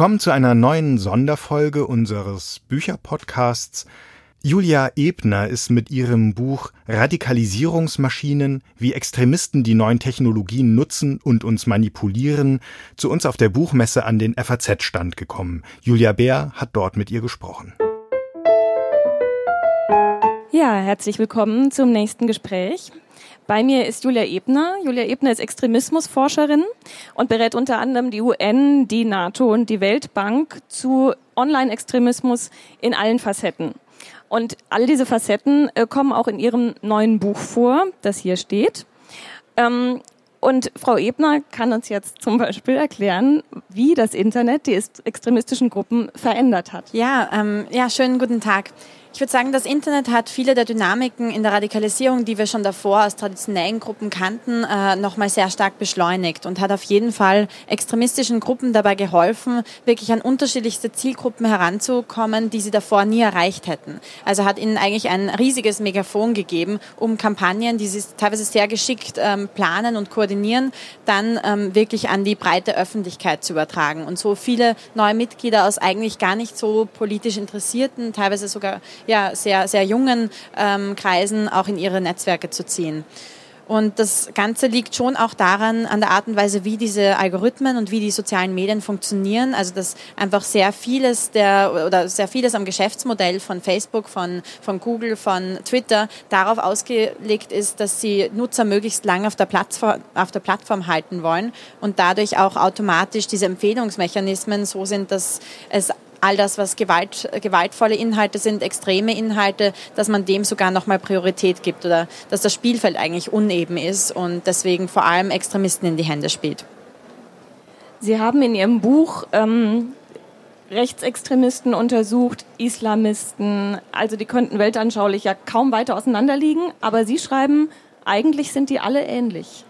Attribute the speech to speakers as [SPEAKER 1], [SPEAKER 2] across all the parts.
[SPEAKER 1] Willkommen zu einer neuen Sonderfolge unseres Bücherpodcasts. Julia Ebner ist mit ihrem Buch Radikalisierungsmaschinen, wie Extremisten die neuen Technologien nutzen und uns manipulieren, zu uns auf der Buchmesse an den FAZ-Stand gekommen. Julia Bär hat dort mit ihr gesprochen.
[SPEAKER 2] Ja, herzlich willkommen zum nächsten Gespräch. Bei mir ist Julia Ebner. Julia Ebner ist Extremismusforscherin und berät unter anderem die UN, die NATO und die Weltbank zu Online-Extremismus in allen Facetten. Und all diese Facetten äh, kommen auch in ihrem neuen Buch vor, das hier steht. Ähm, und Frau Ebner kann uns jetzt zum Beispiel erklären, wie das Internet die extremistischen Gruppen verändert hat.
[SPEAKER 3] Ja, ähm, ja, schönen guten Tag. Ich würde sagen, das Internet hat viele der Dynamiken in der Radikalisierung, die wir schon davor aus traditionellen Gruppen kannten, äh, nochmal sehr stark beschleunigt und hat auf jeden Fall extremistischen Gruppen dabei geholfen, wirklich an unterschiedlichste Zielgruppen heranzukommen, die sie davor nie erreicht hätten. Also hat ihnen eigentlich ein riesiges Megafon gegeben, um Kampagnen, die sie teilweise sehr geschickt ähm, planen und koordinieren, dann ähm, wirklich an die breite Öffentlichkeit zu übertragen und so viele neue Mitglieder aus eigentlich gar nicht so politisch interessierten, teilweise sogar ja, sehr, sehr jungen ähm, Kreisen auch in ihre Netzwerke zu ziehen. Und das Ganze liegt schon auch daran, an der Art und Weise, wie diese Algorithmen und wie die sozialen Medien funktionieren. Also, dass einfach sehr vieles der, oder sehr vieles am Geschäftsmodell von Facebook, von, von Google, von Twitter darauf ausgelegt ist, dass sie Nutzer möglichst lange auf der auf der Plattform halten wollen und dadurch auch automatisch diese Empfehlungsmechanismen so sind, dass es all das, was Gewalt, gewaltvolle Inhalte sind, extreme Inhalte, dass man dem sogar nochmal Priorität gibt oder dass das Spielfeld eigentlich uneben ist und deswegen vor allem Extremisten in die Hände spielt.
[SPEAKER 2] Sie haben in Ihrem Buch ähm, Rechtsextremisten untersucht, Islamisten, also die könnten weltanschaulich ja kaum weiter auseinanderliegen, aber Sie schreiben, eigentlich sind die alle ähnlich.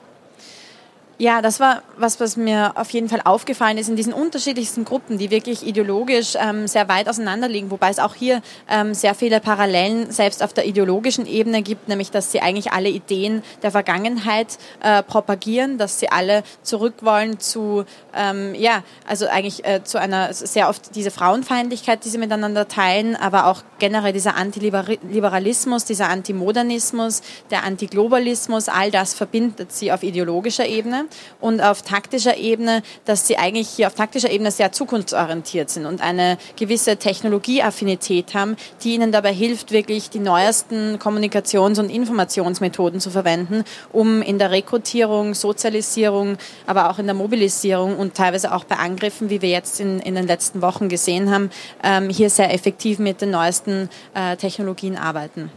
[SPEAKER 3] Ja, das war was, was mir auf jeden Fall aufgefallen ist in diesen unterschiedlichsten Gruppen, die wirklich ideologisch ähm, sehr weit auseinander liegen, wobei es auch hier ähm, sehr viele Parallelen selbst auf der ideologischen Ebene gibt, nämlich dass sie eigentlich alle Ideen der Vergangenheit äh, propagieren, dass sie alle zurück wollen zu, ähm, ja, also eigentlich äh, zu einer sehr oft diese Frauenfeindlichkeit, die sie miteinander teilen, aber auch generell dieser Antiliberalismus, dieser Antimodernismus, der Antiglobalismus, all das verbindet sie auf ideologischer Ebene und auf taktischer Ebene, dass sie eigentlich hier auf taktischer Ebene sehr zukunftsorientiert sind und eine gewisse Technologieaffinität haben, die ihnen dabei hilft, wirklich die neuesten Kommunikations- und Informationsmethoden zu verwenden, um in der Rekrutierung, Sozialisierung, aber auch in der Mobilisierung und teilweise auch bei Angriffen, wie wir jetzt in, in den letzten Wochen gesehen haben, ähm, hier sehr effektiv mit den neuesten äh, Technologien arbeiten.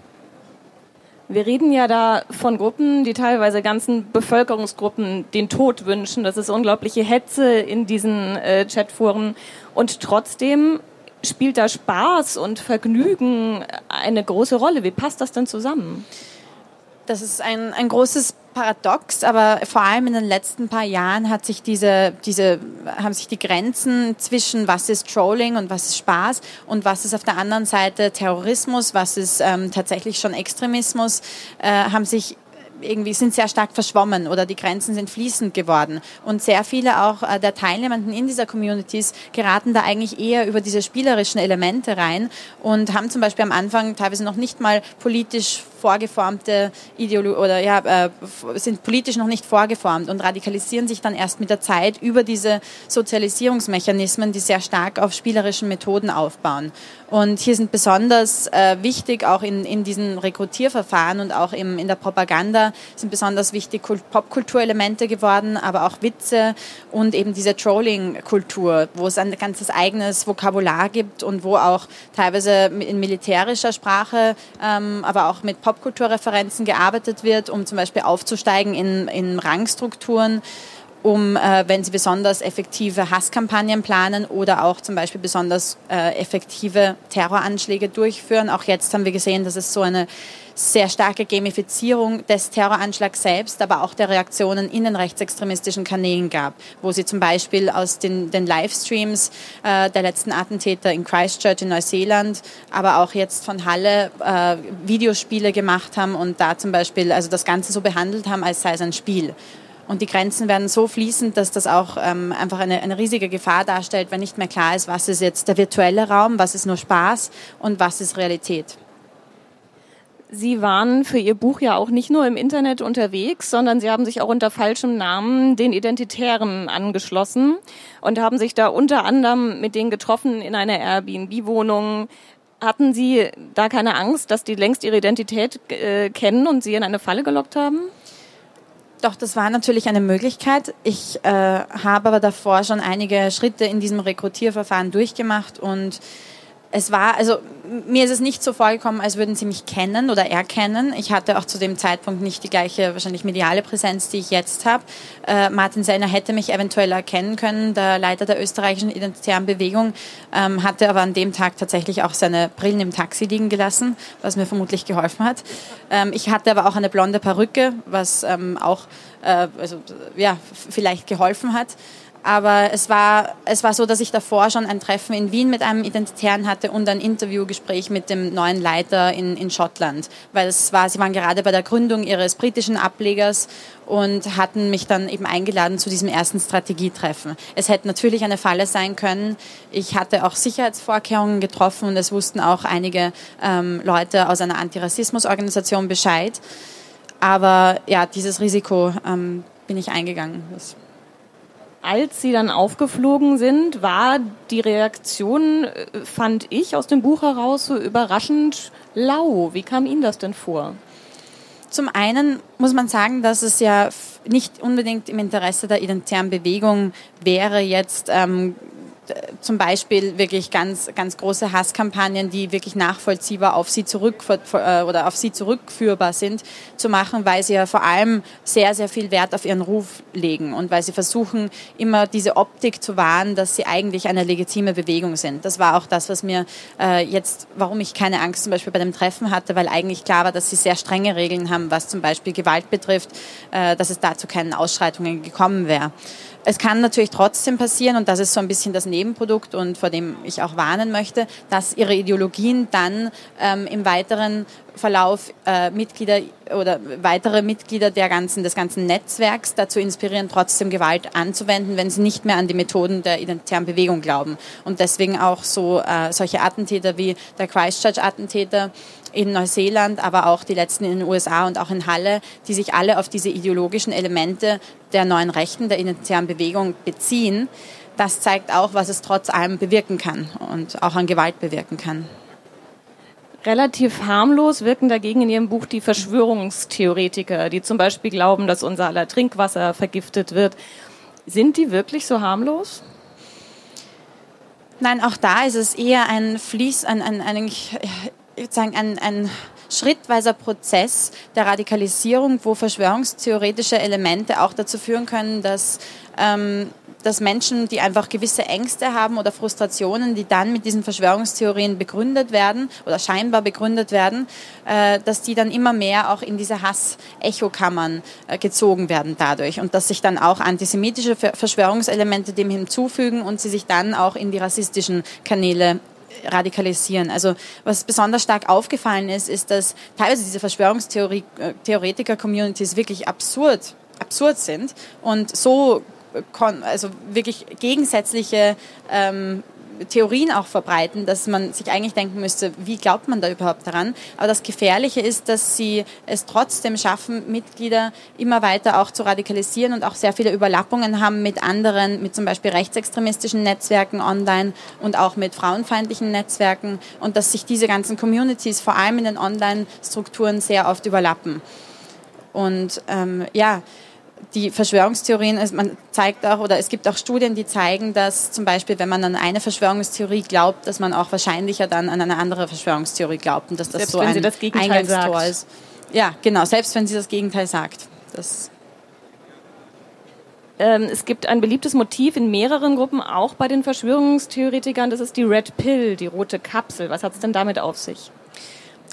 [SPEAKER 2] Wir reden ja da von Gruppen, die teilweise ganzen Bevölkerungsgruppen den Tod wünschen. Das ist unglaubliche Hetze in diesen äh, Chatforen. Und trotzdem spielt da Spaß und Vergnügen eine große Rolle. Wie passt das denn zusammen?
[SPEAKER 3] Das ist ein, ein großes paradox, aber vor allem in den letzten paar Jahren hat sich diese, diese, haben sich die Grenzen zwischen was ist Trolling und was ist Spaß und was ist auf der anderen Seite Terrorismus, was ist ähm, tatsächlich schon Extremismus, äh, haben sich irgendwie sind sehr stark verschwommen oder die Grenzen sind fließend geworden. Und sehr viele auch äh, der Teilnehmenden in dieser Communities geraten da eigentlich eher über diese spielerischen Elemente rein und haben zum Beispiel am Anfang teilweise noch nicht mal politisch vorgeformte Ideologie oder ja, äh, sind politisch noch nicht vorgeformt und radikalisieren sich dann erst mit der Zeit über diese Sozialisierungsmechanismen, die sehr stark auf spielerischen Methoden aufbauen. Und hier sind besonders äh, wichtig, auch in, in diesen Rekrutierverfahren und auch im, in der Propaganda, sind besonders wichtig Popkulturelemente geworden, aber auch Witze und eben diese Trolling-Kultur, wo es ein ganzes eigenes Vokabular gibt und wo auch teilweise in militärischer Sprache, ähm, aber auch mit Pop Popkulturreferenzen gearbeitet wird, um zum Beispiel aufzusteigen in, in Rangstrukturen um, äh, wenn sie besonders effektive Hasskampagnen planen oder auch zum Beispiel besonders äh, effektive Terroranschläge durchführen. Auch jetzt haben wir gesehen, dass es so eine sehr starke Gamifizierung des Terroranschlags selbst, aber auch der Reaktionen in den rechtsextremistischen Kanälen gab, wo sie zum Beispiel aus den, den Livestreams äh, der letzten Attentäter in Christchurch in Neuseeland, aber auch jetzt von Halle äh, Videospiele gemacht haben und da zum Beispiel also das Ganze so behandelt haben, als sei es ein Spiel. Und die Grenzen werden so fließend, dass das auch ähm, einfach eine, eine riesige Gefahr darstellt, wenn nicht mehr klar ist, was ist jetzt der virtuelle Raum, was ist nur Spaß und was ist Realität.
[SPEAKER 2] Sie waren für Ihr Buch ja auch nicht nur im Internet unterwegs, sondern Sie haben sich auch unter falschem Namen den Identitären angeschlossen und haben sich da unter anderem mit denen getroffen in einer Airbnb-Wohnung. Hatten Sie da keine Angst, dass die längst ihre Identität äh, kennen und Sie in eine Falle gelockt haben?
[SPEAKER 3] Doch, das war natürlich eine Möglichkeit. Ich äh, habe aber davor schon einige Schritte in diesem Rekrutierverfahren durchgemacht und es war, also mir ist es nicht so vorgekommen, als würden sie mich kennen oder erkennen. Ich hatte auch zu dem Zeitpunkt nicht die gleiche wahrscheinlich mediale Präsenz, die ich jetzt habe. Äh, Martin Sellner hätte mich eventuell erkennen können, der Leiter der österreichischen identitären Bewegung, ähm, hatte aber an dem Tag tatsächlich auch seine Brillen im Taxi liegen gelassen, was mir vermutlich geholfen hat. Ähm, ich hatte aber auch eine blonde Perücke, was ähm, auch äh, also, ja, vielleicht geholfen hat. Aber es war, es war so, dass ich davor schon ein Treffen in Wien mit einem Identitären hatte und ein Interviewgespräch mit dem neuen Leiter in, in Schottland. Weil es war, sie waren gerade bei der Gründung ihres britischen Ablegers und hatten mich dann eben eingeladen zu diesem ersten Strategietreffen. Es hätte natürlich eine Falle sein können. Ich hatte auch Sicherheitsvorkehrungen getroffen und es wussten auch einige ähm, Leute aus einer Antirassismusorganisation Bescheid. Aber ja, dieses Risiko ähm, bin ich eingegangen. Das
[SPEAKER 2] als sie dann aufgeflogen sind, war die Reaktion, äh, fand ich aus dem Buch heraus, so überraschend lau. Wie kam Ihnen das denn vor?
[SPEAKER 3] Zum einen muss man sagen, dass es ja nicht unbedingt im Interesse der identitären Bewegung wäre, jetzt ähm, zum Beispiel wirklich ganz, ganz große Hasskampagnen, die wirklich nachvollziehbar auf sie zurück äh, oder auf sie zurückführbar sind, zu machen, weil sie ja vor allem sehr, sehr viel Wert auf ihren Ruf legen und weil sie versuchen, immer diese Optik zu wahren, dass sie eigentlich eine legitime Bewegung sind. Das war auch das, was mir äh, jetzt, warum ich keine Angst zum Beispiel bei dem Treffen hatte, weil eigentlich klar war, dass sie sehr strenge Regeln haben, was zum Beispiel Gewalt betrifft, äh, dass es dazu keinen Ausschreitungen gekommen wäre. Es kann natürlich trotzdem passieren, und das ist so ein bisschen das Nebenprodukt und vor dem ich auch warnen möchte, dass ihre Ideologien dann ähm, im weiteren Verlauf äh, Mitglieder oder weitere Mitglieder der ganzen, des ganzen Netzwerks dazu inspirieren, trotzdem Gewalt anzuwenden, wenn sie nicht mehr an die Methoden der identitären Bewegung glauben. Und deswegen auch so äh, solche Attentäter wie der Christchurch-Attentäter in Neuseeland, aber auch die letzten in den USA und auch in Halle, die sich alle auf diese ideologischen Elemente der neuen Rechten, der identitären Bewegung beziehen. Das zeigt auch, was es trotz allem bewirken kann und auch an Gewalt bewirken kann.
[SPEAKER 2] Relativ harmlos wirken dagegen in Ihrem Buch die Verschwörungstheoretiker, die zum Beispiel glauben, dass unser aller Trinkwasser vergiftet wird. Sind die wirklich so harmlos?
[SPEAKER 3] Nein, auch da ist es eher ein Fließ, ein, ein, ein, ich würde sagen, ein, ein schrittweiser Prozess der Radikalisierung, wo verschwörungstheoretische Elemente auch dazu führen können, dass ähm, dass Menschen, die einfach gewisse Ängste haben oder Frustrationen, die dann mit diesen Verschwörungstheorien begründet werden oder scheinbar begründet werden, äh, dass die dann immer mehr auch in diese Hass-Echokammern äh, gezogen werden dadurch und dass sich dann auch antisemitische Verschwörungselemente dem hinzufügen und sie sich dann auch in die rassistischen Kanäle radikalisieren. Also was besonders stark aufgefallen ist, ist, dass teilweise diese Verschwörungstheoretiker-Communities wirklich absurd absurd sind und so also wirklich gegensätzliche ähm, Theorien auch verbreiten, dass man sich eigentlich denken müsste, wie glaubt man da überhaupt daran? Aber das Gefährliche ist, dass sie es trotzdem schaffen, Mitglieder immer weiter auch zu radikalisieren und auch sehr viele Überlappungen haben mit anderen, mit zum Beispiel rechtsextremistischen Netzwerken online und auch mit frauenfeindlichen Netzwerken und dass sich diese ganzen Communities vor allem in den Online-Strukturen sehr oft überlappen. Und ähm, ja, die Verschwörungstheorien, man zeigt auch, oder es gibt auch Studien, die zeigen, dass zum Beispiel, wenn man an eine Verschwörungstheorie glaubt, dass man auch wahrscheinlicher dann an eine andere Verschwörungstheorie glaubt und dass das selbst so ein das Eingangstor sagt. ist. Ja, genau, selbst wenn sie das Gegenteil sagt. Das
[SPEAKER 2] ähm, es gibt ein beliebtes Motiv in mehreren Gruppen, auch bei den Verschwörungstheoretikern, das ist die Red Pill, die rote Kapsel. Was hat es denn damit auf sich?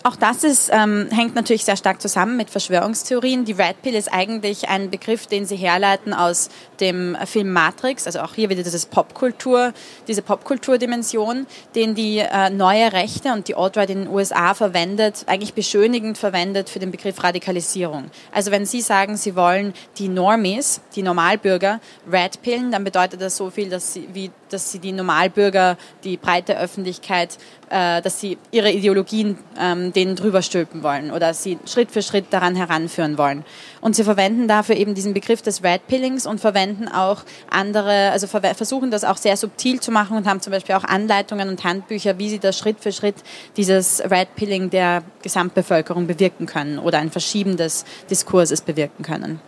[SPEAKER 3] Auch das ist, ähm, hängt natürlich sehr stark zusammen mit Verschwörungstheorien. Die Red Pill ist eigentlich ein Begriff, den sie herleiten aus dem Film Matrix, also auch hier wieder dieses Popkultur, diese Popkulturdimension, den die äh, neue Rechte und die Alt-Right in den USA verwendet, eigentlich beschönigend verwendet für den Begriff Radikalisierung. Also wenn Sie sagen, Sie wollen die Normies, die Normalbürger, Red Pillen, dann bedeutet das so viel, dass Sie, wie, dass Sie die Normalbürger, die breite Öffentlichkeit äh, dass sie ihre Ideologien ähm, denen drüber stülpen wollen oder sie Schritt für Schritt daran heranführen wollen. Und sie verwenden dafür eben diesen Begriff des Red Pillings und verwenden auch andere, also ver versuchen das auch sehr subtil zu machen und haben zum Beispiel auch Anleitungen und Handbücher, wie sie das Schritt für Schritt dieses Red Pilling der Gesamtbevölkerung bewirken können oder ein Verschieben des Diskurses bewirken können.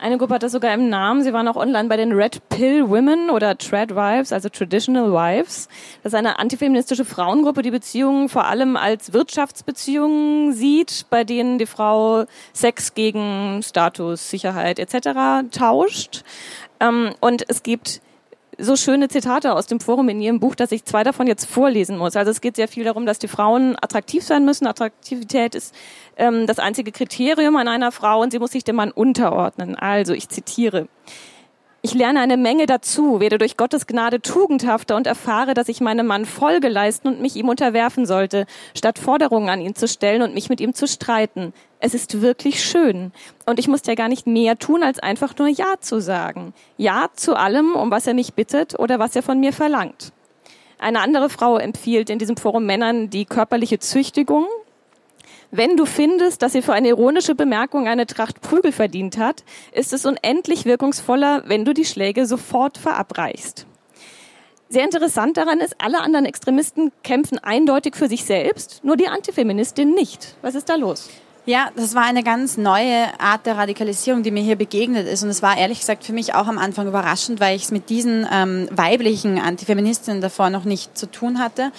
[SPEAKER 2] Eine Gruppe hat das sogar im Namen. Sie waren auch online bei den Red Pill Women oder Trad Wives, also Traditional Wives. Das ist eine antifeministische Frauengruppe, die Beziehungen vor allem als Wirtschaftsbeziehungen sieht, bei denen die Frau Sex gegen Status, Sicherheit etc. tauscht. Ähm, und es gibt so schöne Zitate aus dem Forum in Ihrem Buch, dass ich zwei davon jetzt vorlesen muss. Also es geht sehr viel darum, dass die Frauen attraktiv sein müssen. Attraktivität ist ähm, das einzige Kriterium an einer Frau und sie muss sich dem Mann unterordnen. Also ich zitiere. Ich lerne eine Menge dazu, werde durch Gottes Gnade tugendhafter und erfahre, dass ich meinem Mann Folge leisten und mich ihm unterwerfen sollte, statt Forderungen an ihn zu stellen und mich mit ihm zu streiten. Es ist wirklich schön. Und ich muss ja gar nicht mehr tun, als einfach nur Ja zu sagen. Ja zu allem, um was er mich bittet oder was er von mir verlangt. Eine andere Frau empfiehlt in diesem Forum Männern die körperliche Züchtigung, wenn du findest, dass sie für eine ironische Bemerkung eine Tracht Prügel verdient hat, ist es unendlich wirkungsvoller, wenn du die Schläge sofort verabreichst. Sehr interessant daran ist, alle anderen Extremisten kämpfen eindeutig für sich selbst, nur die Antifeministin nicht. Was ist da los?
[SPEAKER 3] Ja, das war eine ganz neue Art der Radikalisierung, die mir hier begegnet ist. Und es war ehrlich gesagt für mich auch am Anfang überraschend, weil ich es mit diesen ähm, weiblichen Antifeministinnen davor noch nicht zu tun hatte.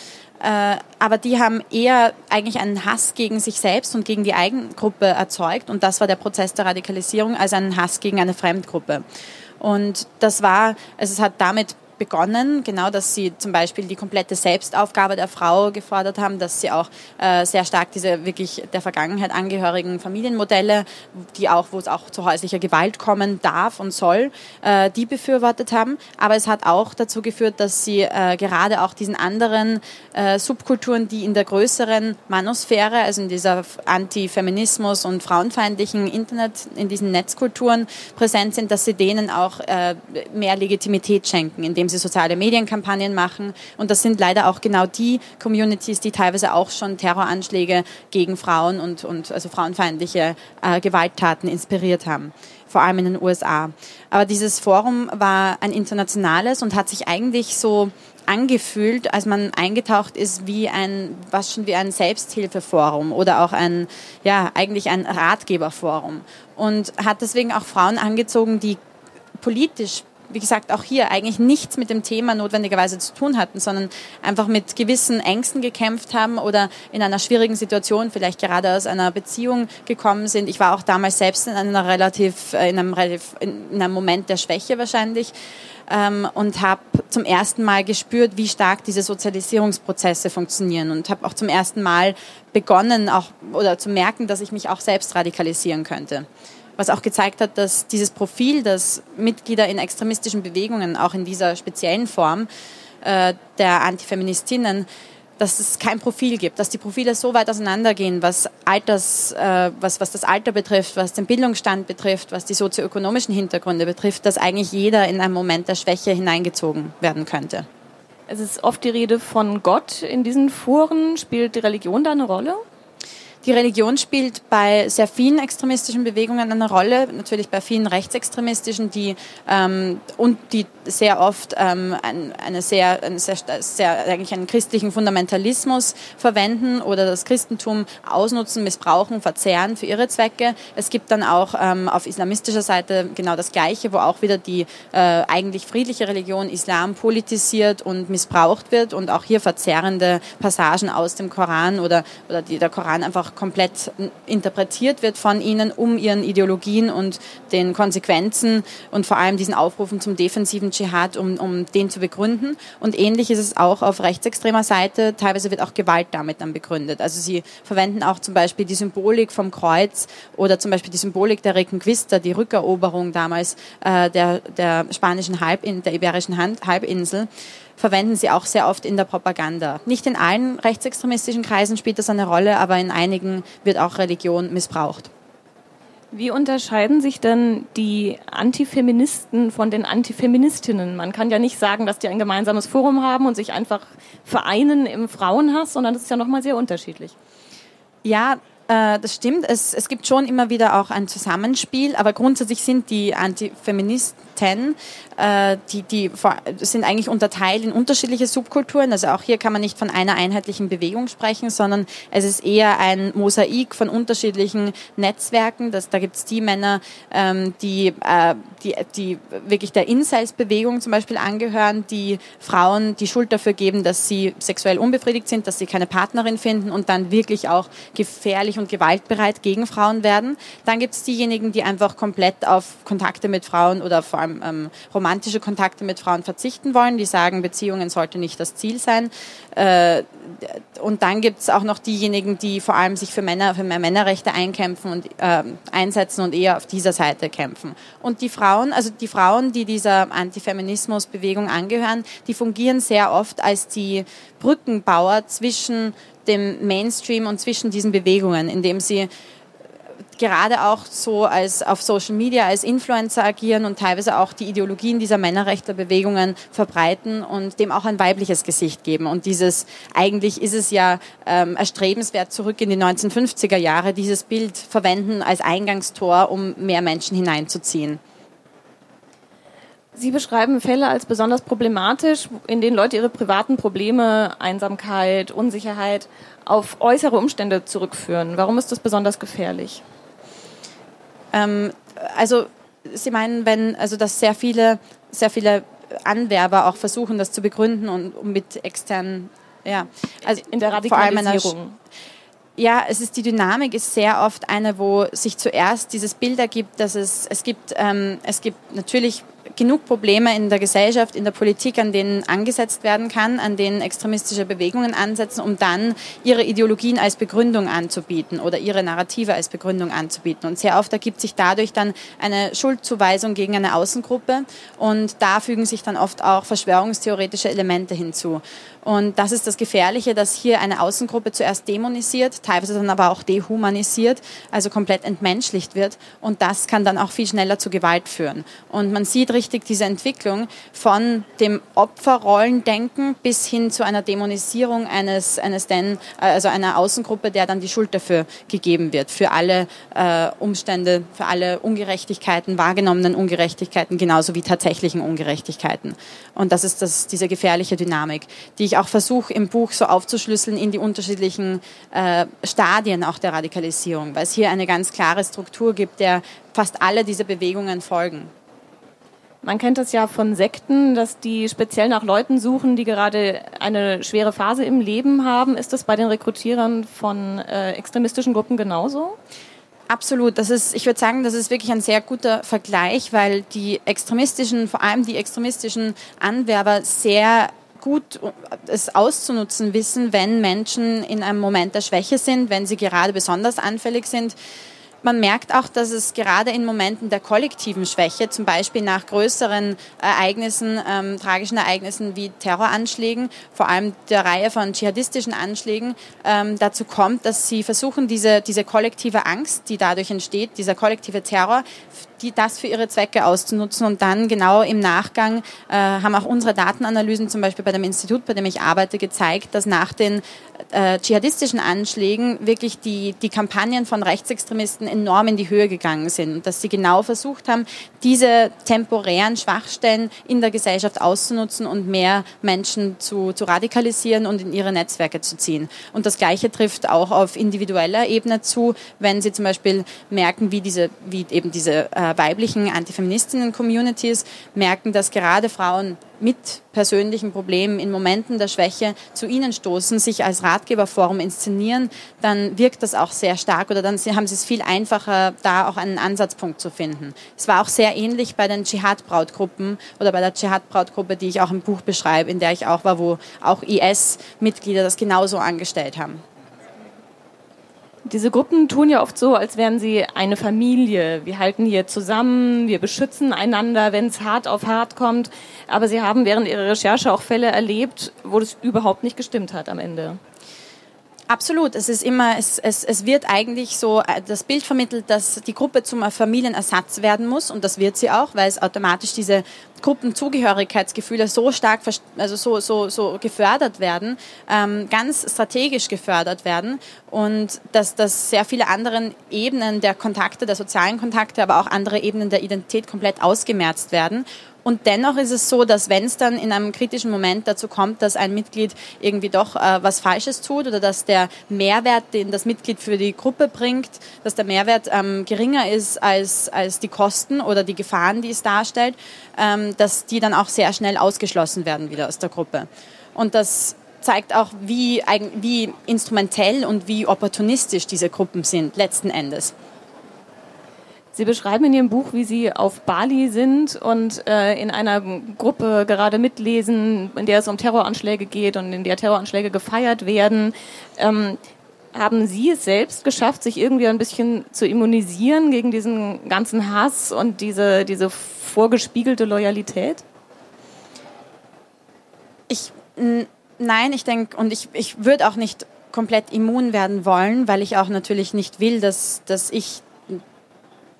[SPEAKER 3] Äh, aber die haben eher eigentlich einen Hass gegen sich selbst und gegen die Eigengruppe erzeugt. Und das war der Prozess der Radikalisierung, als einen Hass gegen eine Fremdgruppe. Und das war, also es hat damit begonnen, genau, dass sie zum Beispiel die komplette Selbstaufgabe der Frau gefordert haben, dass sie auch äh, sehr stark diese wirklich der Vergangenheit angehörigen Familienmodelle, die auch, wo es auch zu häuslicher Gewalt kommen darf und soll, äh, die befürwortet haben. Aber es hat auch dazu geführt, dass sie äh, gerade auch diesen anderen äh, Subkulturen, die in der größeren Manosphäre, also in dieser Antifeminismus und frauenfeindlichen Internet, in diesen Netzkulturen präsent sind, dass sie denen auch äh, mehr Legitimität schenken, indem sie soziale Medienkampagnen machen. Und das sind leider auch genau die Communities, die teilweise auch schon Terroranschläge gegen Frauen und, und also frauenfeindliche äh, Gewalttaten inspiriert haben vor allem in den USA. Aber dieses Forum war ein internationales und hat sich eigentlich so angefühlt, als man eingetaucht ist, wie ein, was schon wie ein Selbsthilfeforum oder auch ein, ja, eigentlich ein Ratgeberforum. Und hat deswegen auch Frauen angezogen, die politisch wie gesagt, auch hier eigentlich nichts mit dem Thema notwendigerweise zu tun hatten, sondern einfach mit gewissen Ängsten gekämpft haben oder in einer schwierigen Situation vielleicht gerade aus einer Beziehung gekommen sind. Ich war auch damals selbst in einer relativ, äh, in einem, relativ, in einem Moment der Schwäche wahrscheinlich ähm, und habe zum ersten Mal gespürt, wie stark diese Sozialisierungsprozesse funktionieren und habe auch zum ersten Mal begonnen, auch oder zu merken, dass ich mich auch selbst radikalisieren könnte was auch gezeigt hat, dass dieses Profil, das Mitglieder in extremistischen Bewegungen, auch in dieser speziellen Form äh, der Antifeministinnen, dass es kein Profil gibt, dass die Profile so weit auseinandergehen, was, Alters, äh, was, was das Alter betrifft, was den Bildungsstand betrifft, was die sozioökonomischen Hintergründe betrifft, dass eigentlich jeder in einen Moment der Schwäche hineingezogen werden könnte.
[SPEAKER 2] Es ist oft die Rede von Gott in diesen Foren. Spielt die Religion da eine Rolle?
[SPEAKER 3] Die Religion spielt bei sehr vielen extremistischen Bewegungen eine Rolle, natürlich bei vielen rechtsextremistischen, die ähm, und die sehr oft ähm, ein, eine sehr, eine sehr, sehr eigentlich einen christlichen Fundamentalismus verwenden oder das Christentum ausnutzen, missbrauchen, verzehren für ihre Zwecke. Es gibt dann auch ähm, auf islamistischer Seite genau das Gleiche, wo auch wieder die äh, eigentlich friedliche Religion Islam politisiert und missbraucht wird und auch hier verzerrende Passagen aus dem Koran oder, oder die, der Koran einfach komplett interpretiert wird von ihnen, um ihren Ideologien und den Konsequenzen und vor allem diesen Aufrufen zum defensiven Dschihad, um, um den zu begründen. Und ähnlich ist es auch auf rechtsextremer Seite. Teilweise wird auch Gewalt damit dann begründet. Also sie verwenden auch zum Beispiel die Symbolik vom Kreuz oder zum Beispiel die Symbolik der Reconquista, die Rückeroberung damals äh, der, der spanischen Halbinsel, der iberischen Halbinsel verwenden sie auch sehr oft in der Propaganda. Nicht in allen rechtsextremistischen Kreisen spielt das eine Rolle, aber in einigen wird auch Religion missbraucht.
[SPEAKER 2] Wie unterscheiden sich denn die Antifeministen von den Antifeministinnen? Man kann ja nicht sagen, dass die ein gemeinsames Forum haben und sich einfach vereinen im Frauenhass, sondern das ist ja nochmal sehr unterschiedlich.
[SPEAKER 3] Ja, äh, das stimmt. Es, es gibt schon immer wieder auch ein Zusammenspiel, aber grundsätzlich sind die Antifeministen, äh, die, die sind eigentlich unterteilt in unterschiedliche Subkulturen. Also auch hier kann man nicht von einer einheitlichen Bewegung sprechen, sondern es ist eher ein Mosaik von unterschiedlichen Netzwerken. Das, da gibt es die Männer, ähm, die, äh, die, die wirklich der Incels-Bewegung zum Beispiel angehören, die Frauen die Schuld dafür geben, dass sie sexuell unbefriedigt sind, dass sie keine Partnerin finden und dann wirklich auch gefährlich und gewaltbereit gegen Frauen werden. Dann gibt es diejenigen, die einfach komplett auf Kontakte mit Frauen oder vor allem ähm, romantische Kontakte mit Frauen verzichten wollen, die sagen, Beziehungen sollte nicht das Ziel sein. Äh, und dann gibt es auch noch diejenigen, die vor allem sich für Männer, für mehr Männerrechte einkämpfen und äh, einsetzen und eher auf dieser Seite kämpfen. Und die Frauen, also die Frauen, die dieser Antifeminismusbewegung angehören, die fungieren sehr oft als die Brückenbauer zwischen dem Mainstream und zwischen diesen Bewegungen, indem sie gerade auch so als auf Social Media als Influencer agieren und teilweise auch die Ideologien dieser Männerrechtlerbewegungen verbreiten und dem auch ein weibliches Gesicht geben. Und dieses, eigentlich ist es ja ähm, erstrebenswert zurück in die 1950er Jahre, dieses Bild verwenden als Eingangstor, um mehr Menschen hineinzuziehen.
[SPEAKER 2] Sie beschreiben Fälle als besonders problematisch, in denen Leute ihre privaten Probleme, Einsamkeit, Unsicherheit auf äußere Umstände zurückführen. Warum ist das besonders gefährlich?
[SPEAKER 3] Ähm, also Sie meinen, wenn also dass sehr viele sehr viele Anwerber auch versuchen, das zu begründen und mit externen ja
[SPEAKER 2] also in der Radikalisierung.
[SPEAKER 3] Ja, es ist die Dynamik ist sehr oft eine, wo sich zuerst dieses Bild ergibt, dass es es gibt ähm, es gibt natürlich genug Probleme in der Gesellschaft, in der Politik, an denen angesetzt werden kann, an denen extremistische Bewegungen ansetzen, um dann ihre Ideologien als Begründung anzubieten oder ihre Narrative als Begründung anzubieten. Und sehr oft ergibt sich dadurch dann eine Schuldzuweisung gegen eine Außengruppe und da fügen sich dann oft auch verschwörungstheoretische Elemente hinzu. Und das ist das Gefährliche, dass hier eine Außengruppe zuerst dämonisiert, teilweise dann aber auch dehumanisiert, also komplett entmenschlicht wird. Und das kann dann auch viel schneller zu Gewalt führen. Und man sieht richtig diese Entwicklung von dem Opferrollendenken bis hin zu einer Dämonisierung eines, eines denn, also einer Außengruppe, der dann die Schuld dafür gegeben wird, für alle äh, Umstände, für alle Ungerechtigkeiten, wahrgenommenen Ungerechtigkeiten, genauso wie tatsächlichen Ungerechtigkeiten. Und das ist das, diese gefährliche Dynamik, die ich auch versuche im Buch so aufzuschlüsseln in die unterschiedlichen äh, Stadien auch der Radikalisierung, weil es hier eine ganz klare Struktur gibt, der fast alle diese Bewegungen folgen.
[SPEAKER 2] Man kennt das ja von Sekten, dass die speziell nach Leuten suchen, die gerade eine schwere Phase im Leben haben. Ist das bei den Rekrutierern von äh, extremistischen Gruppen genauso?
[SPEAKER 3] Absolut. Das ist, ich würde sagen, das ist wirklich ein sehr guter Vergleich, weil die extremistischen, vor allem die extremistischen Anwerber sehr gut es auszunutzen wissen, wenn Menschen in einem Moment der Schwäche sind, wenn sie gerade besonders anfällig sind. Man merkt auch, dass es gerade in Momenten der kollektiven Schwäche, zum Beispiel nach größeren Ereignissen, ähm, tragischen Ereignissen wie Terroranschlägen, vor allem der Reihe von dschihadistischen Anschlägen, ähm, dazu kommt, dass sie versuchen, diese, diese kollektive Angst, die dadurch entsteht, dieser kollektive Terror, die das für ihre Zwecke auszunutzen und dann genau im Nachgang äh, haben auch unsere Datenanalysen zum Beispiel bei dem Institut, bei dem ich arbeite, gezeigt, dass nach den äh, dschihadistischen Anschlägen wirklich die, die Kampagnen von Rechtsextremisten enorm in die Höhe gegangen sind und dass sie genau versucht haben, diese temporären Schwachstellen in der Gesellschaft auszunutzen und mehr Menschen zu, zu radikalisieren und in ihre Netzwerke zu ziehen. Und das Gleiche trifft auch auf individueller Ebene zu, wenn sie zum Beispiel merken, wie diese, wie eben diese äh, weiblichen Antifeministinnen-Communities merken, dass gerade Frauen mit persönlichen Problemen in Momenten der Schwäche zu ihnen stoßen, sich als Ratgeberforum inszenieren, dann wirkt das auch sehr stark oder dann haben sie es viel einfacher, da auch einen Ansatzpunkt zu finden. Es war auch sehr ähnlich bei den Dschihad-Brautgruppen oder bei der Dschihad-Brautgruppe, die ich auch im Buch beschreibe, in der ich auch war, wo auch IS-Mitglieder das genauso angestellt haben.
[SPEAKER 2] Diese Gruppen tun ja oft so, als wären sie eine Familie. Wir halten hier zusammen, wir beschützen einander, wenn es hart auf hart kommt. Aber sie haben während ihrer Recherche auch Fälle erlebt, wo das überhaupt nicht gestimmt hat am Ende.
[SPEAKER 3] Absolut. Es ist immer, es, es, es wird eigentlich so äh, das Bild vermittelt, dass die Gruppe zum Familienersatz werden muss und das wird sie auch, weil es automatisch diese Gruppenzugehörigkeitsgefühle so stark, also so, so, so gefördert werden, ähm, ganz strategisch gefördert werden und dass, dass sehr viele andere Ebenen der Kontakte, der sozialen Kontakte, aber auch andere Ebenen der Identität komplett ausgemerzt werden und dennoch ist es so, dass wenn es dann in einem kritischen Moment dazu kommt, dass ein Mitglied irgendwie doch äh, was Falsches tut oder dass der Mehrwert, den das Mitglied für die Gruppe bringt, dass der Mehrwert ähm, geringer ist als, als die Kosten oder die Gefahren, die es darstellt, ähm, dass die dann auch sehr schnell ausgeschlossen werden wieder aus der Gruppe. Und das zeigt auch, wie, wie instrumentell und wie opportunistisch diese Gruppen sind, letzten Endes.
[SPEAKER 2] Sie beschreiben in Ihrem Buch, wie Sie auf Bali sind und äh, in einer Gruppe gerade mitlesen, in der es um Terroranschläge geht und in der Terroranschläge gefeiert werden. Ähm, haben Sie es selbst geschafft, sich irgendwie ein bisschen zu immunisieren gegen diesen ganzen Hass und diese, diese vorgespiegelte Loyalität?
[SPEAKER 3] Ich, nein, ich denke, und ich, ich würde auch nicht komplett immun werden wollen, weil ich auch natürlich nicht will, dass, dass ich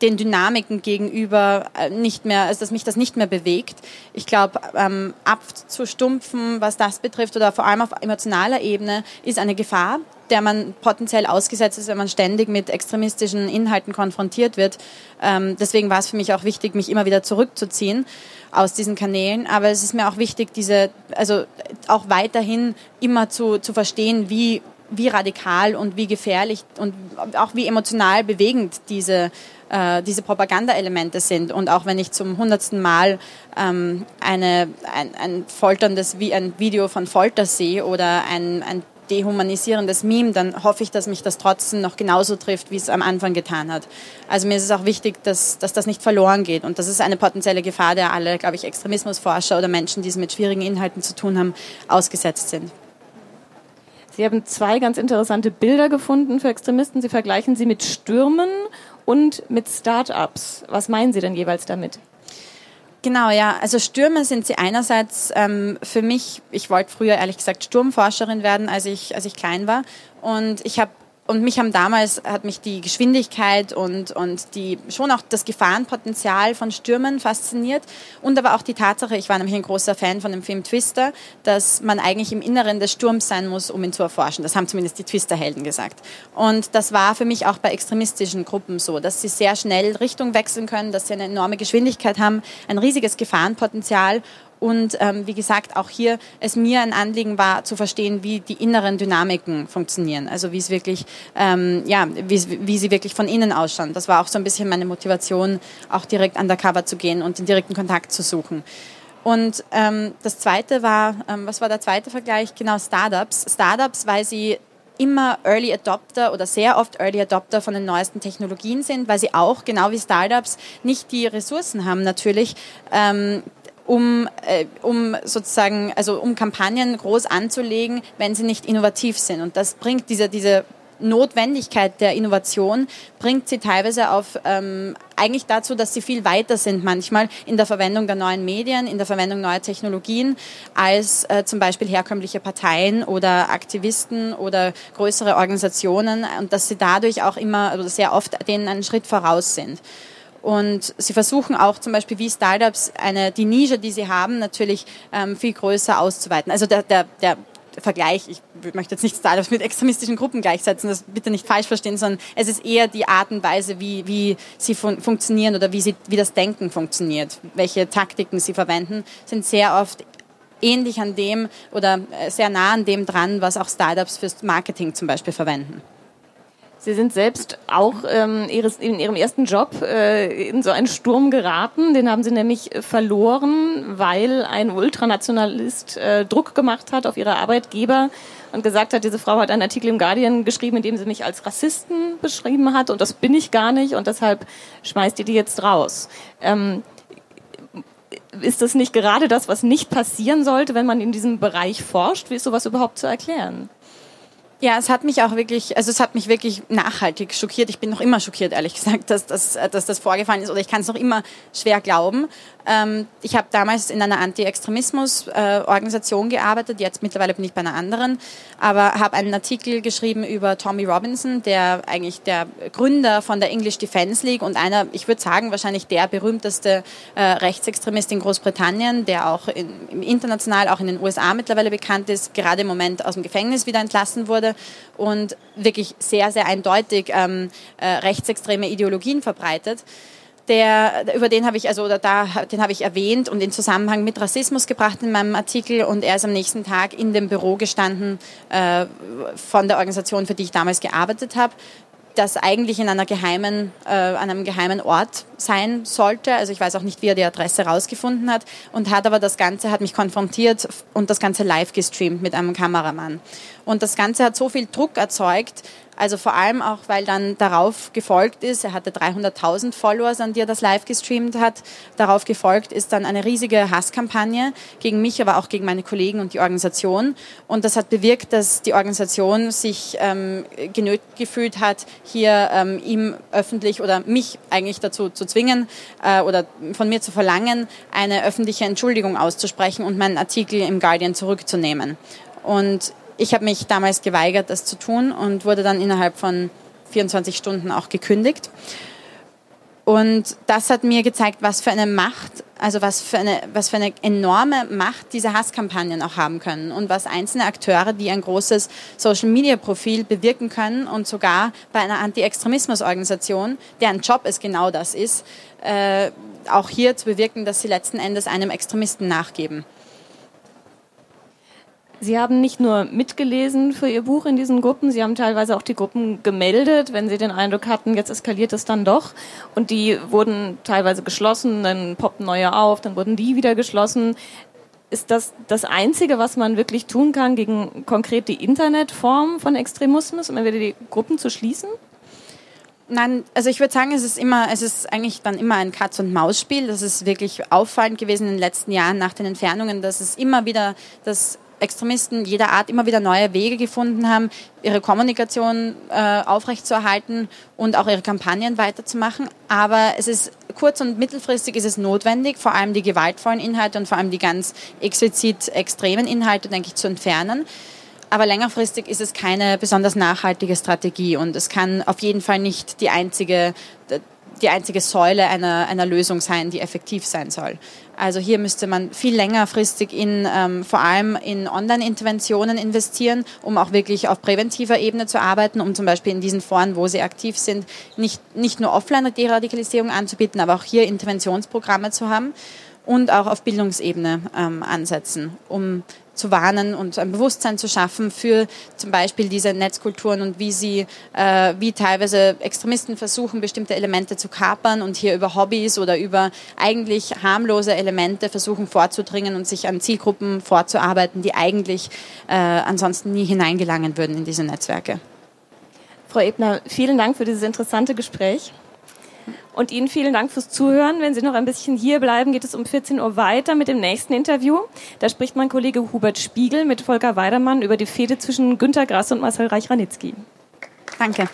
[SPEAKER 3] den Dynamiken gegenüber äh, nicht mehr, also dass mich das nicht mehr bewegt. Ich glaube, ähm, abzustumpfen, was das betrifft oder vor allem auf emotionaler Ebene, ist eine Gefahr, der man potenziell ausgesetzt ist, wenn man ständig mit extremistischen Inhalten konfrontiert wird. Ähm, deswegen war es für mich auch wichtig, mich immer wieder zurückzuziehen aus diesen Kanälen. Aber es ist mir auch wichtig, diese, also auch weiterhin immer zu, zu verstehen, wie wie radikal und wie gefährlich und auch wie emotional bewegend diese äh, diese Propagandaelemente sind. Und auch wenn ich zum hundertsten Mal ähm, eine, ein, ein folterndes, wie ein Video von Folter sehe oder ein, ein dehumanisierendes Meme, dann hoffe ich, dass mich das trotzdem noch genauso trifft, wie es am Anfang getan hat. Also mir ist es auch wichtig, dass, dass das nicht verloren geht. Und das ist eine potenzielle Gefahr, der alle, glaube ich, Extremismusforscher oder Menschen, die es mit schwierigen Inhalten zu tun haben, ausgesetzt sind.
[SPEAKER 2] Sie haben zwei ganz interessante Bilder gefunden für Extremisten. Sie vergleichen sie mit Stürmen und mit Start-ups. Was meinen Sie denn jeweils damit?
[SPEAKER 3] Genau, ja. Also Stürme sind sie einerseits ähm, für mich, ich wollte früher ehrlich gesagt Sturmforscherin werden, als ich, als ich klein war. Und ich habe und mich haben damals, hat mich die Geschwindigkeit und, und die, schon auch das Gefahrenpotenzial von Stürmen fasziniert und aber auch die Tatsache, ich war nämlich ein großer Fan von dem Film Twister, dass man eigentlich im Inneren des Sturms sein muss, um ihn zu erforschen. Das haben zumindest die Twister-Helden gesagt. Und das war für mich auch bei extremistischen Gruppen so, dass sie sehr schnell Richtung wechseln können, dass sie eine enorme Geschwindigkeit haben, ein riesiges Gefahrenpotenzial und ähm, wie gesagt, auch hier es mir ein Anliegen war, zu verstehen, wie die inneren Dynamiken funktionieren. Also wie es wirklich, ähm, ja, wie, wie sie wirklich von innen ausschauen. Das war auch so ein bisschen meine Motivation, auch direkt undercover zu gehen und den direkten Kontakt zu suchen. Und ähm, das zweite war, ähm, was war der zweite Vergleich? Genau, Startups. Startups, weil sie immer Early Adopter oder sehr oft Early Adopter von den neuesten Technologien sind, weil sie auch, genau wie Startups, nicht die Ressourcen haben, natürlich ähm, um, äh, um sozusagen, also um Kampagnen groß anzulegen, wenn sie nicht innovativ sind. Und das bringt diese, diese Notwendigkeit der Innovation bringt sie teilweise auf ähm, eigentlich dazu, dass sie viel weiter sind manchmal in der Verwendung der neuen Medien, in der Verwendung neuer Technologien als äh, zum Beispiel herkömmliche Parteien oder Aktivisten oder größere Organisationen und dass sie dadurch auch immer oder sehr oft denen einen Schritt voraus sind. Und sie versuchen auch zum Beispiel wie Startups eine, die Nische, die sie haben, natürlich ähm, viel größer auszuweiten. Also der, der, der Vergleich, ich möchte jetzt nicht Startups mit extremistischen Gruppen gleichsetzen, das bitte nicht falsch verstehen, sondern es ist eher die Art und Weise, wie, wie sie fun funktionieren oder wie, sie, wie das Denken funktioniert, welche Taktiken sie verwenden, sind sehr oft ähnlich an dem oder äh, sehr nah an dem dran, was auch Startups fürs Marketing zum Beispiel verwenden.
[SPEAKER 2] Sie sind selbst auch ähm, ihres, in Ihrem ersten Job äh, in so einen Sturm geraten. Den haben Sie nämlich verloren, weil ein Ultranationalist äh, Druck gemacht hat auf Ihre Arbeitgeber und gesagt hat, diese Frau hat einen Artikel im Guardian geschrieben, in dem sie mich als Rassisten beschrieben hat und das bin ich gar nicht und deshalb schmeißt ihr die jetzt raus. Ähm, ist das nicht gerade das, was nicht passieren sollte, wenn man in diesem Bereich forscht? Wie ist sowas überhaupt zu erklären?
[SPEAKER 3] Ja, es hat mich auch wirklich, also es hat mich wirklich nachhaltig schockiert. Ich bin noch immer schockiert, ehrlich gesagt, dass, dass, dass das vorgefallen ist oder ich kann es noch immer schwer glauben. Ähm, ich habe damals in einer Anti-Extremismus-Organisation gearbeitet, jetzt mittlerweile bin ich bei einer anderen, aber habe einen Artikel geschrieben über Tommy Robinson, der eigentlich der Gründer von der English Defence League und einer, ich würde sagen, wahrscheinlich der berühmteste äh, Rechtsextremist in Großbritannien, der auch in, international, auch in den USA mittlerweile bekannt ist, gerade im Moment aus dem Gefängnis wieder entlassen wurde und wirklich sehr, sehr eindeutig ähm, äh, rechtsextreme Ideologien verbreitet. Der, über den habe ich also oder da den habe ich erwähnt und in Zusammenhang mit Rassismus gebracht in meinem Artikel und er ist am nächsten Tag in dem Büro gestanden äh, von der Organisation, für die ich damals gearbeitet habe das eigentlich in einer geheimen, äh, an einem geheimen Ort sein sollte. Also ich weiß auch nicht, wie er die Adresse rausgefunden hat und hat aber das Ganze, hat mich konfrontiert und das Ganze live gestreamt mit einem Kameramann. Und das Ganze hat so viel Druck erzeugt, also vor allem auch, weil dann darauf gefolgt ist, er hatte 300.000 Followers, an die er das live gestreamt hat. Darauf gefolgt ist dann eine riesige Hasskampagne gegen mich, aber auch gegen meine Kollegen und die Organisation. Und das hat bewirkt, dass die Organisation sich ähm, genötigt gefühlt hat, hier ähm, ihm öffentlich oder mich eigentlich dazu zu zwingen äh, oder von mir zu verlangen, eine öffentliche Entschuldigung auszusprechen und meinen Artikel im Guardian zurückzunehmen. Und ich habe mich damals geweigert, das zu tun und wurde dann innerhalb von 24 Stunden auch gekündigt. Und das hat mir gezeigt, was für eine Macht, also was für eine, was für eine enorme Macht diese Hasskampagnen auch haben können und was einzelne Akteure, die ein großes Social-Media-Profil bewirken können und sogar bei einer Anti-Extremismus-Organisation, deren Job es genau das ist, äh, auch hier zu bewirken, dass sie letzten Endes einem Extremisten nachgeben.
[SPEAKER 2] Sie haben nicht nur mitgelesen für Ihr Buch in diesen Gruppen, Sie haben teilweise auch die Gruppen gemeldet, wenn Sie den Eindruck hatten, jetzt eskaliert es dann doch. Und die wurden teilweise geschlossen, dann poppten neue auf, dann wurden die wieder geschlossen. Ist das das Einzige, was man wirklich tun kann gegen konkret die Internetform von Extremismus, um wieder die Gruppen zu schließen?
[SPEAKER 3] Nein, also ich würde sagen, es ist immer, es ist eigentlich dann immer ein Katz- und Maus-Spiel. Das ist wirklich auffallend gewesen in den letzten Jahren nach den Entfernungen, dass es immer wieder das Extremisten jeder Art immer wieder neue Wege gefunden haben, ihre Kommunikation äh, aufrechtzuerhalten und auch ihre Kampagnen weiterzumachen. Aber es ist kurz- und mittelfristig ist es notwendig, vor allem die gewaltvollen Inhalte und vor allem die ganz explizit extremen Inhalte, denke ich, zu entfernen. Aber längerfristig ist es keine besonders nachhaltige Strategie und es kann auf jeden Fall nicht die einzige, die einzige Säule einer, einer Lösung sein, die effektiv sein soll. Also hier müsste man viel längerfristig in ähm, vor allem in Online-Interventionen investieren, um auch wirklich auf präventiver Ebene zu arbeiten, um zum Beispiel in diesen Foren, wo sie aktiv sind, nicht, nicht nur Offline-Deradikalisierung anzubieten, aber auch hier Interventionsprogramme zu haben und auch auf Bildungsebene ähm, ansetzen, um zu warnen und ein Bewusstsein zu schaffen für zum Beispiel diese Netzkulturen und wie sie, äh, wie teilweise Extremisten versuchen, bestimmte Elemente zu kapern und hier über Hobbys oder über eigentlich harmlose Elemente versuchen vorzudringen und sich an Zielgruppen vorzuarbeiten, die eigentlich äh, ansonsten nie hineingelangen würden in diese Netzwerke.
[SPEAKER 2] Frau Ebner, vielen Dank für dieses interessante Gespräch. Und Ihnen vielen Dank fürs Zuhören. Wenn Sie noch ein bisschen hier bleiben, geht es um 14 Uhr weiter mit dem nächsten Interview. Da spricht mein Kollege Hubert Spiegel mit Volker Weidermann über die Fehde zwischen Günter Grass und Marcel Reich-Ranitzky.
[SPEAKER 3] Danke.